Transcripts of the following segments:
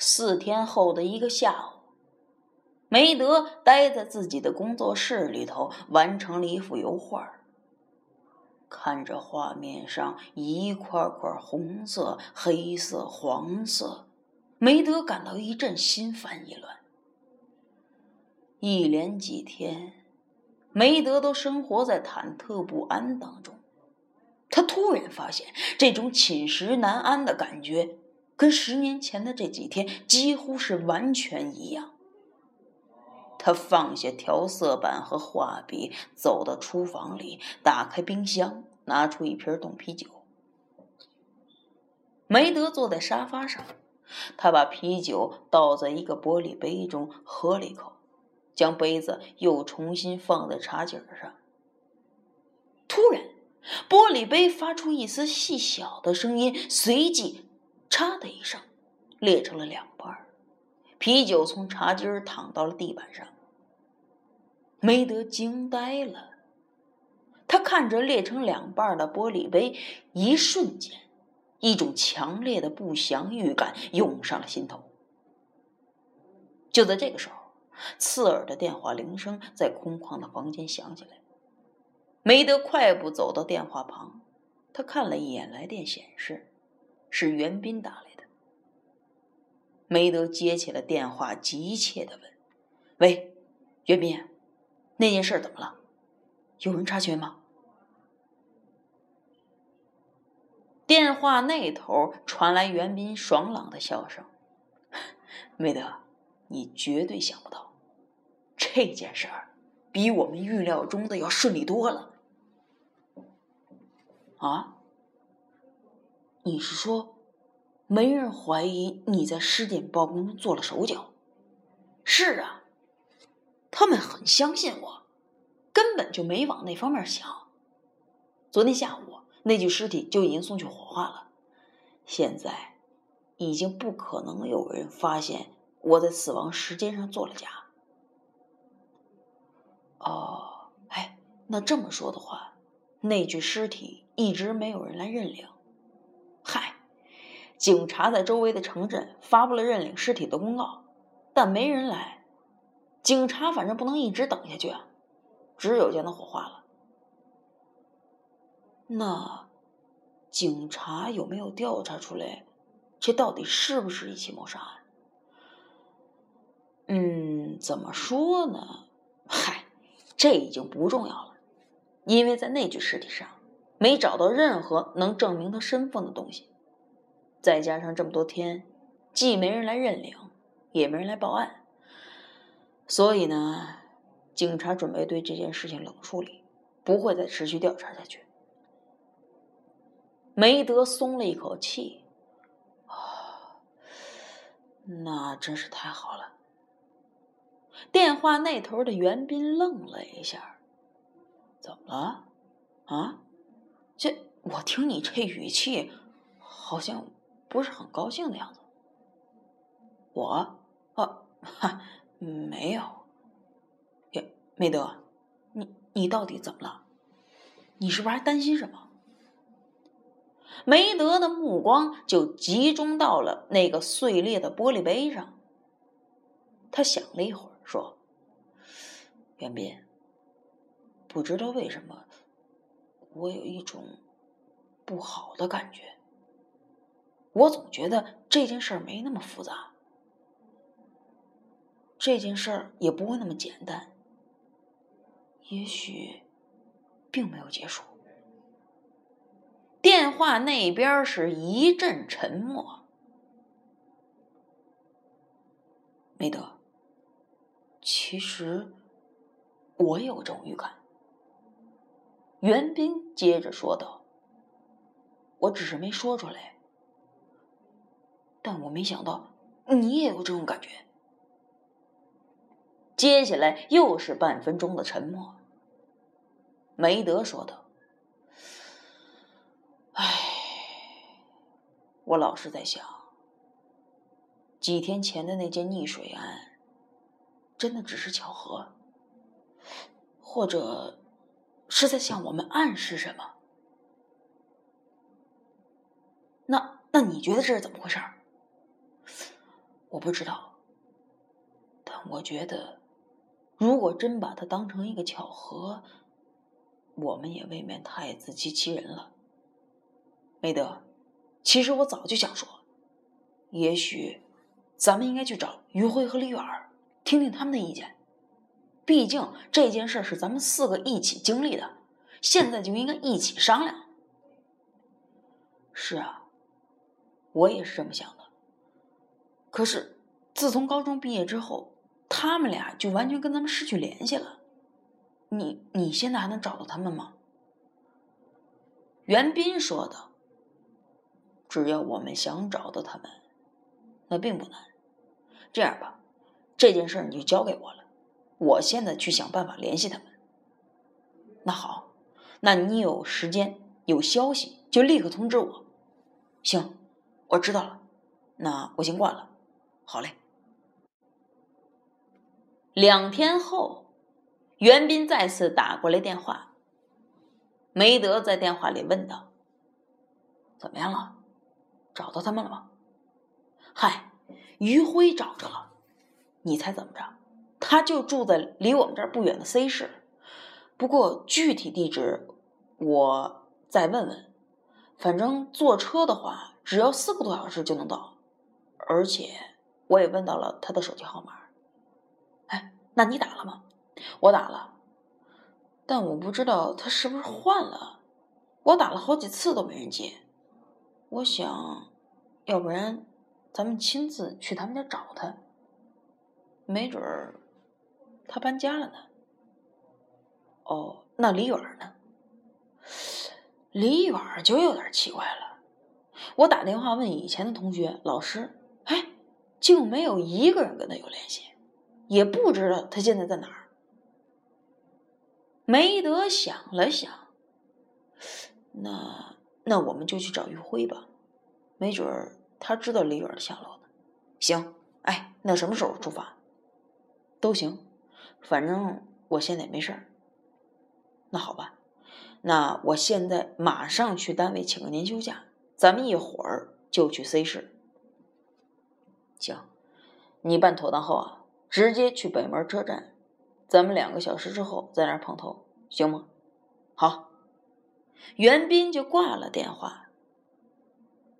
四天后的一个下午，梅德待在自己的工作室里头，完成了一幅油画。看着画面上一块块红色、黑色、黄色，梅德感到一阵心烦意乱。一连几天，梅德都生活在忐忑不安当中。他突然发现，这种寝食难安的感觉，跟十年前的这几天几乎是完全一样。他放下调色板和画笔，走到厨房里，打开冰箱，拿出一瓶冻啤酒。梅德坐在沙发上，他把啤酒倒在一个玻璃杯中，喝了一口，将杯子又重新放在茶几上。突然，玻璃杯发出一丝细小的声音，随即“嚓”的一声，裂成了两半。啤酒从茶几儿淌到了地板上，梅德惊呆了。他看着裂成两半的玻璃杯，一瞬间，一种强烈的不祥预感涌上了心头。就在这个时候，刺耳的电话铃声在空旷的房间响起来。梅德快步走到电话旁，他看了一眼来电显示，是袁斌打来的。梅德接起了电话，急切的问：“喂，袁斌，那件事怎么了？有人察觉吗？”电话那头传来袁斌爽朗的笑声：“梅德，你绝对想不到，这件事儿比我们预料中的要顺利多了。”啊？你是说？没人怀疑你在尸检报告中做了手脚。是啊，他们很相信我，根本就没往那方面想。昨天下午那具尸体就已经送去火化了，现在已经不可能有人发现我在死亡时间上做了假。哦，哎，那这么说的话，那具尸体一直没有人来认领。嗨。警察在周围的城镇发布了认领尸体的公告，但没人来。警察反正不能一直等下去啊，只有将他火化了。那警察有没有调查出来，这到底是不是一起谋杀案？嗯，怎么说呢？嗨，这已经不重要了，因为在那具尸体上没找到任何能证明他身份的东西。再加上这么多天，既没人来认领，也没人来报案，所以呢，警察准备对这件事情冷处理，不会再持续调查下去。梅德松了一口气，啊，那真是太好了。电话那头的袁斌愣了一下，怎么了？啊？这我听你这语气，好像……不是很高兴的样子。我，啊，哈，没有。也，梅德，你你到底怎么了？你是不是还担心什么？梅德的目光就集中到了那个碎裂的玻璃杯上。他想了一会儿，说：“袁斌，不知道为什么，我有一种不好的感觉。”我总觉得这件事儿没那么复杂，这件事儿也不会那么简单，也许并没有结束。电话那边是一阵沉默。梅德，其实我有这种预感。袁斌接着说道：“我只是没说出来。”但我没想到你也有这种感觉。接下来又是半分钟的沉默。梅德说道：“唉，我老是在想，几天前的那件溺水案，真的只是巧合，或者是在向我们暗示什么？那那你觉得这是怎么回事？”我不知道，但我觉得，如果真把它当成一个巧合，我们也未免太自欺欺人了。梅德，其实我早就想说，也许咱们应该去找于辉和李远，听听他们的意见。毕竟这件事是咱们四个一起经历的，现在就应该一起商量。是啊，我也是这么想的。可是自从高中毕业之后，他们俩就完全跟咱们失去联系了。你你现在还能找到他们吗？袁斌说道：“只要我们想找到他们，那并不难。这样吧，这件事你就交给我了。”我现在去想办法联系他们。那好，那你有时间有消息就立刻通知我。行，我知道了。那我先挂了。好嘞。两天后，袁斌再次打过来电话。梅德在电话里问道：“怎么样了？找到他们了吗？”“嗨，于辉找着了。你猜怎么着？”他就住在离我们这儿不远的 C 市，不过具体地址我再问问。反正坐车的话，只要四个多小时就能到，而且我也问到了他的手机号码。哎，那你打了吗？我打了，但我不知道他是不是换了。我打了好几次都没人接。我想，要不然咱们亲自去他们家找他，没准儿。他搬家了呢。哦，那李远呢？李远就有点奇怪了。我打电话问以前的同学、老师，哎，竟没有一个人跟他有联系，也不知道他现在在哪儿。梅德想了想，那那我们就去找于辉吧，没准儿他知道李远的下落呢。行，哎，那什么时候出发？都行。反正我现在也没事儿，那好吧，那我现在马上去单位请个年休假，咱们一会儿就去 C 市。行，你办妥当后啊，直接去北门车站，咱们两个小时之后在那儿碰头，行吗？好，袁斌就挂了电话。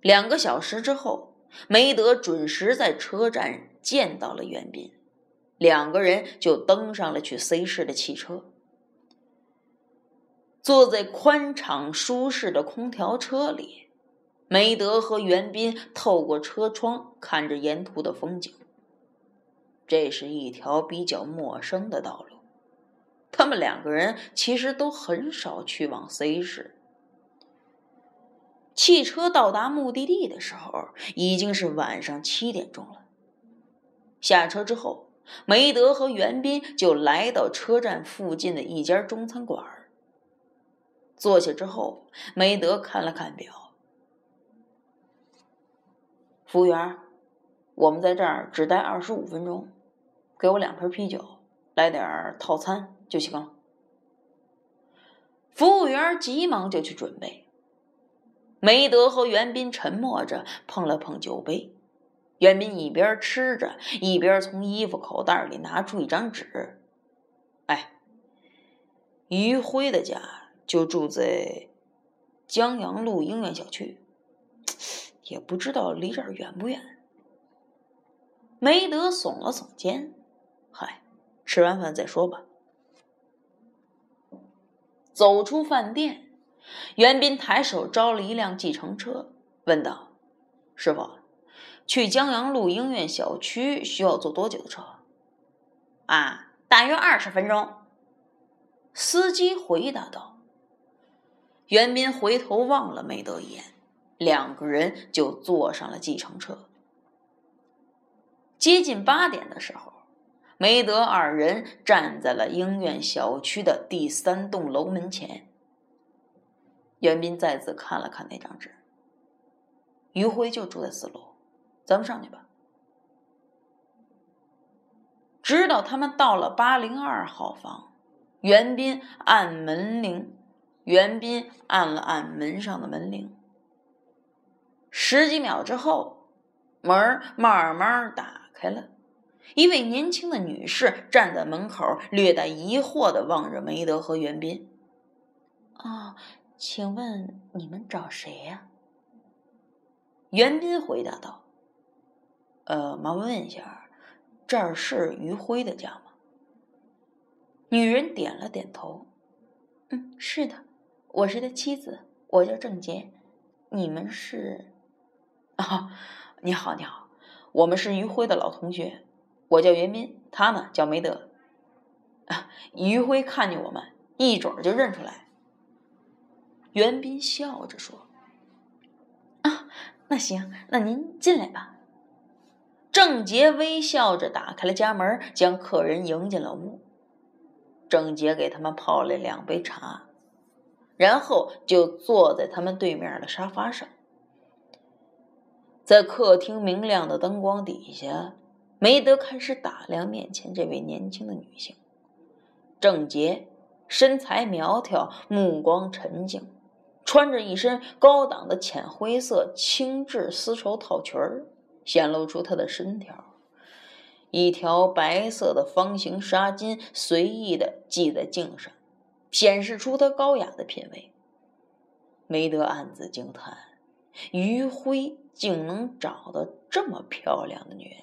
两个小时之后，梅德准时在车站见到了袁斌。两个人就登上了去 C 市的汽车，坐在宽敞舒适的空调车里，梅德和袁斌透过车窗看着沿途的风景。这是一条比较陌生的道路，他们两个人其实都很少去往 C 市。汽车到达目的地的时候，已经是晚上七点钟了。下车之后。梅德和袁斌就来到车站附近的一家中餐馆坐下之后，梅德看了看表，服务员，我们在这儿只待二十五分钟，给我两瓶啤酒，来点套餐就行了。服务员急忙就去准备。梅德和袁斌沉默着碰了碰酒杯。袁斌一边吃着，一边从衣服口袋里拿出一张纸。哎，于辉的家就住在江阳路英苑小区，也不知道离这儿远不远。梅德耸了耸肩，嗨，吃完饭再说吧。走出饭店，袁斌抬手招了一辆计程车，问道：“师傅。”去江阳路英苑小区需要坐多久的车？啊，大约二十分钟。司机回答道。袁斌回头望了梅德一眼，两个人就坐上了计程车。接近八点的时候，梅德二人站在了英苑小区的第三栋楼门前。袁斌再次看了看那张纸，余辉就住在四楼。咱们上去吧。直到他们到了八零二号房，袁斌按门铃，袁斌按了按门上的门铃。十几秒之后，门慢慢打开了，一位年轻的女士站在门口，略带疑惑的望着梅德和袁斌。啊，请问你们找谁呀？袁斌回答道：“呃，麻烦问一下，这儿是于辉的家吗？”女人点了点头：“嗯，是的，我是他妻子，我叫郑洁。你们是？啊，你好，你好，我们是于辉的老同学，我叫袁斌，他呢叫梅德。啊，于辉看见我们，一准儿就认出来。”袁斌笑着说：“啊，那行，那您进来吧。”郑杰微笑着打开了家门，将客人迎进了屋。郑杰给他们泡了两杯茶，然后就坐在他们对面的沙发上。在客厅明亮的灯光底下，梅德开始打量面前这位年轻的女性。郑杰身材苗条，目光沉静。穿着一身高档的浅灰色轻质丝绸套裙儿，显露出她的身条。一条白色的方形纱巾随意的系在颈上，显示出她高雅的品味。梅德暗自惊叹：余辉竟能找到这么漂亮的女人。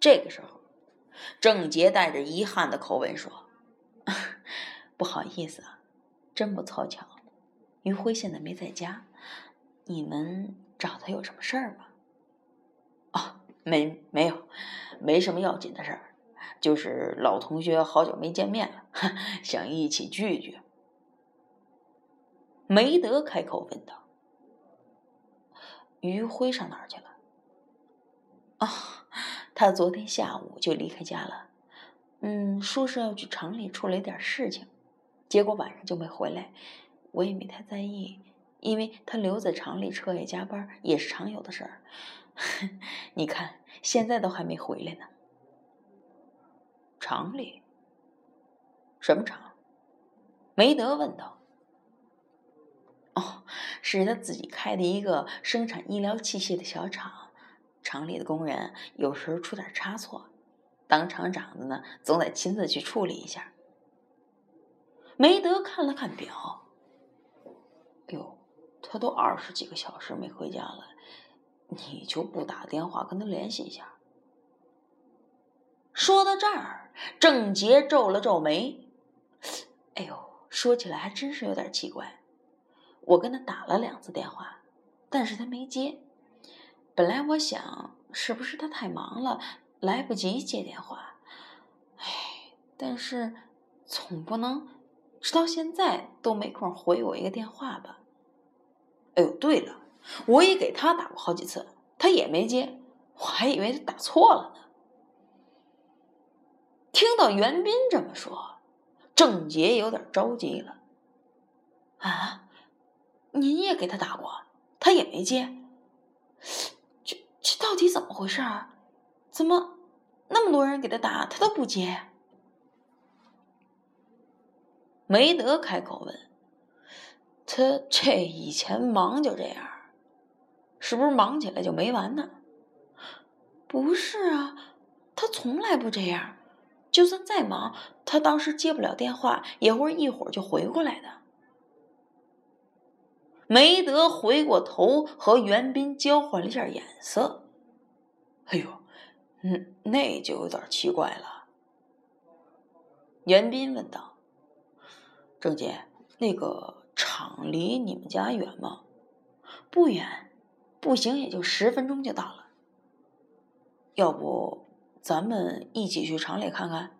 这个时候，郑杰带着遗憾的口吻说：“ 不好意思啊。”真不凑巧，于辉现在没在家，你们找他有什么事儿吗？啊，没没有，没什么要紧的事儿，就是老同学好久没见面了，想一起聚聚。梅德开口问道：“于辉上哪儿去了？”啊，他昨天下午就离开家了，嗯，说是要去厂里处理点事情。结果晚上就没回来，我也没太在意，因为他留在厂里彻夜加班也是常有的事儿。你看，现在都还没回来呢。厂里？什么厂？梅德问道。哦，是他自己开的一个生产医疗器械的小厂，厂里的工人有时候出点差错，当厂长的呢，总得亲自去处理一下。梅德看了看表，他都二十几个小时没回家了，你就不打电话跟他联系一下？说到这儿，郑杰皱了皱眉，哎呦，说起来还真是有点奇怪。我跟他打了两次电话，但是他没接。本来我想，是不是他太忙了，来不及接电话？哎，但是总不能……直到现在都没空回我一个电话吧？哎呦，对了，我也给他打过好几次，他也没接，我还以为他打错了呢。听到袁斌这么说，郑杰有点着急了。啊，您也给他打过，他也没接，这这到底怎么回事啊？怎么那么多人给他打，他都不接？梅德开口问：“他这以前忙就这样，是不是忙起来就没完呢？”“不是啊，他从来不这样。就算再忙，他当时接不了电话，也会一会儿就回过来的。”梅德回过头和袁斌交换了一下眼色。“哎呦，嗯，那就有点奇怪了。”袁斌问道。郑姐，那个厂离你们家远吗？不远，步行也就十分钟就到了。要不咱们一起去厂里看看？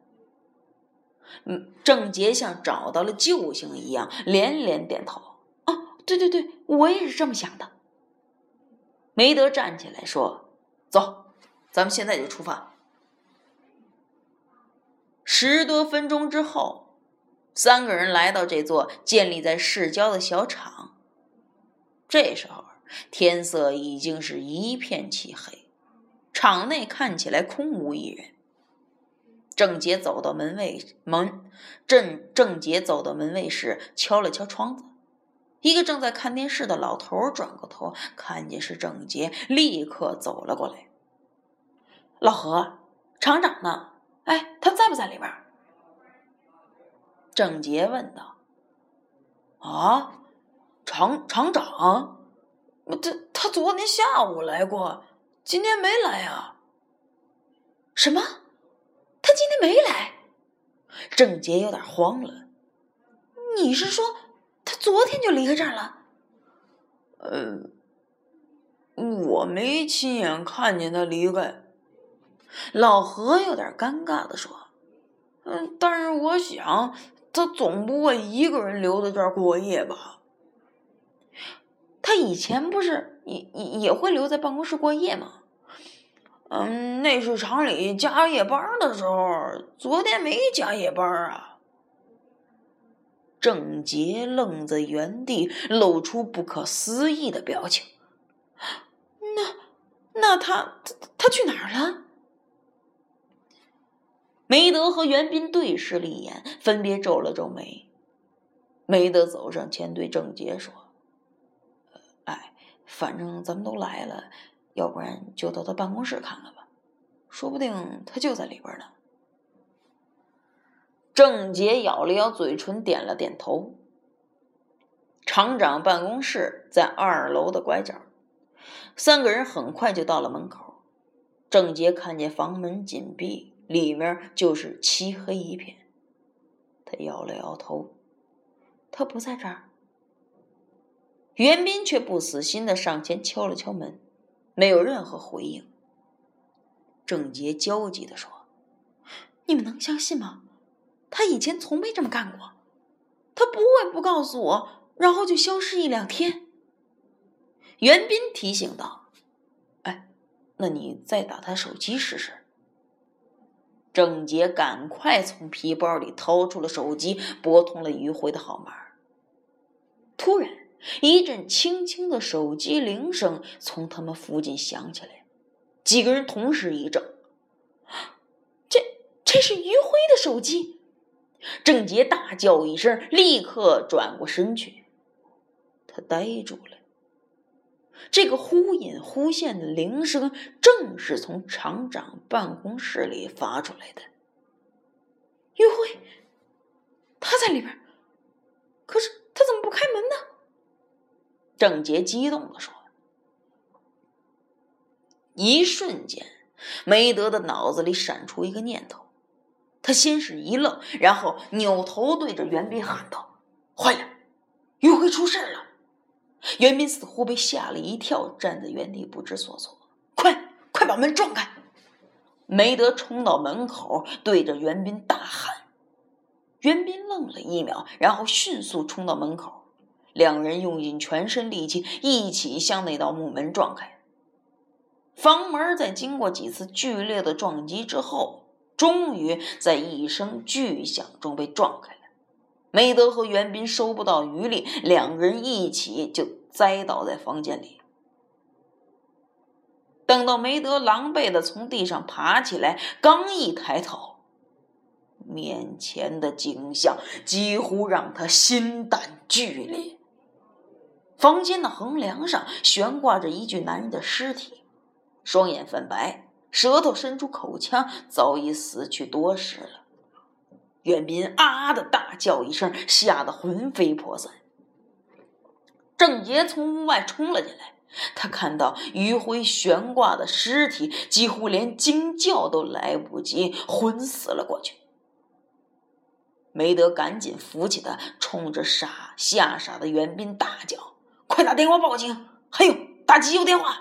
嗯，郑杰像找到了救星一样，连连点头。哦，对对对，我也是这么想的。梅德站起来说：“走，咱们现在就出发。”十多分钟之后。三个人来到这座建立在市郊的小厂，这时候天色已经是一片漆黑，厂内看起来空无一人。郑杰走到门卫门，郑郑杰走到门卫室，敲了敲窗子，一个正在看电视的老头转过头，看见是郑杰，立刻走了过来。老何，厂长呢？哎，他在不在里边？郑杰问道。啊，厂厂长，他他昨天下午来过，今天没来啊？什么？他今天没来？郑杰有点慌了。你是说他昨天就离开这儿了？呃，我没亲眼看见他离开。老何有点尴尬的说：“嗯，但是我想他总不会一个人留在这儿过夜吧？他以前不是也也也会留在办公室过夜吗？嗯，那是厂里加夜班的时候，昨天没加夜班啊。”郑杰愣在原地，露出不可思议的表情。那那他他他去哪儿了？梅德和袁斌对视了一眼，分别皱了皱眉。梅德走上前对郑杰说：“哎，反正咱们都来了，要不然就到他办公室看看吧，说不定他就在里边呢。”郑杰咬了咬嘴唇，点了点头。厂长办公室在二楼的拐角，三个人很快就到了门口。郑杰看见房门紧闭，里面就是漆黑一片。他摇了摇头，他不在这儿。袁斌却不死心的上前敲了敲门，没有任何回应。郑杰焦急的说：“你们能相信吗？”他以前从没这么干过，他不会不告诉我，然后就消失一两天。袁斌提醒道：“哎，那你再打他手机试试。”郑杰赶快从皮包里掏出了手机，拨通了于辉的号码。突然，一阵轻轻的手机铃声从他们附近响起来，几个人同时一怔：“这这是于辉的手机！”郑杰大叫一声，立刻转过身去。他呆住了。这个忽隐忽现的铃声，正是从厂长办公室里发出来的。于辉，他在里边，可是他怎么不开门呢？郑杰激动的说。一瞬间，梅德的脑子里闪出一个念头。他先是一愣，然后扭头对着袁斌喊道：“坏了，于辉出事了！”袁斌似乎被吓了一跳，站在原地不知所措。“快，快把门撞开！”梅德冲到门口，对着袁斌大喊。袁斌愣了一秒，然后迅速冲到门口，两人用尽全身力气，一起向那道木门撞开。房门在经过几次剧烈的撞击之后。终于在一声巨响中被撞开了，梅德和袁斌收不到余力，两人一起就栽倒在房间里。等到梅德狼狈的从地上爬起来，刚一抬头，面前的景象几乎让他心胆俱裂。房间的横梁上悬挂着一具男人的尸体，双眼泛白。舌头伸出口腔，早已死去多时了。袁斌啊的大叫一声，吓得魂飞魄散。郑杰从屋外冲了进来，他看到余辉悬挂的尸体，几乎连惊叫都来不及，昏死了过去。梅德赶紧扶起他，冲着傻吓傻的袁斌大叫：“快打电话报警！还有打急救电话！”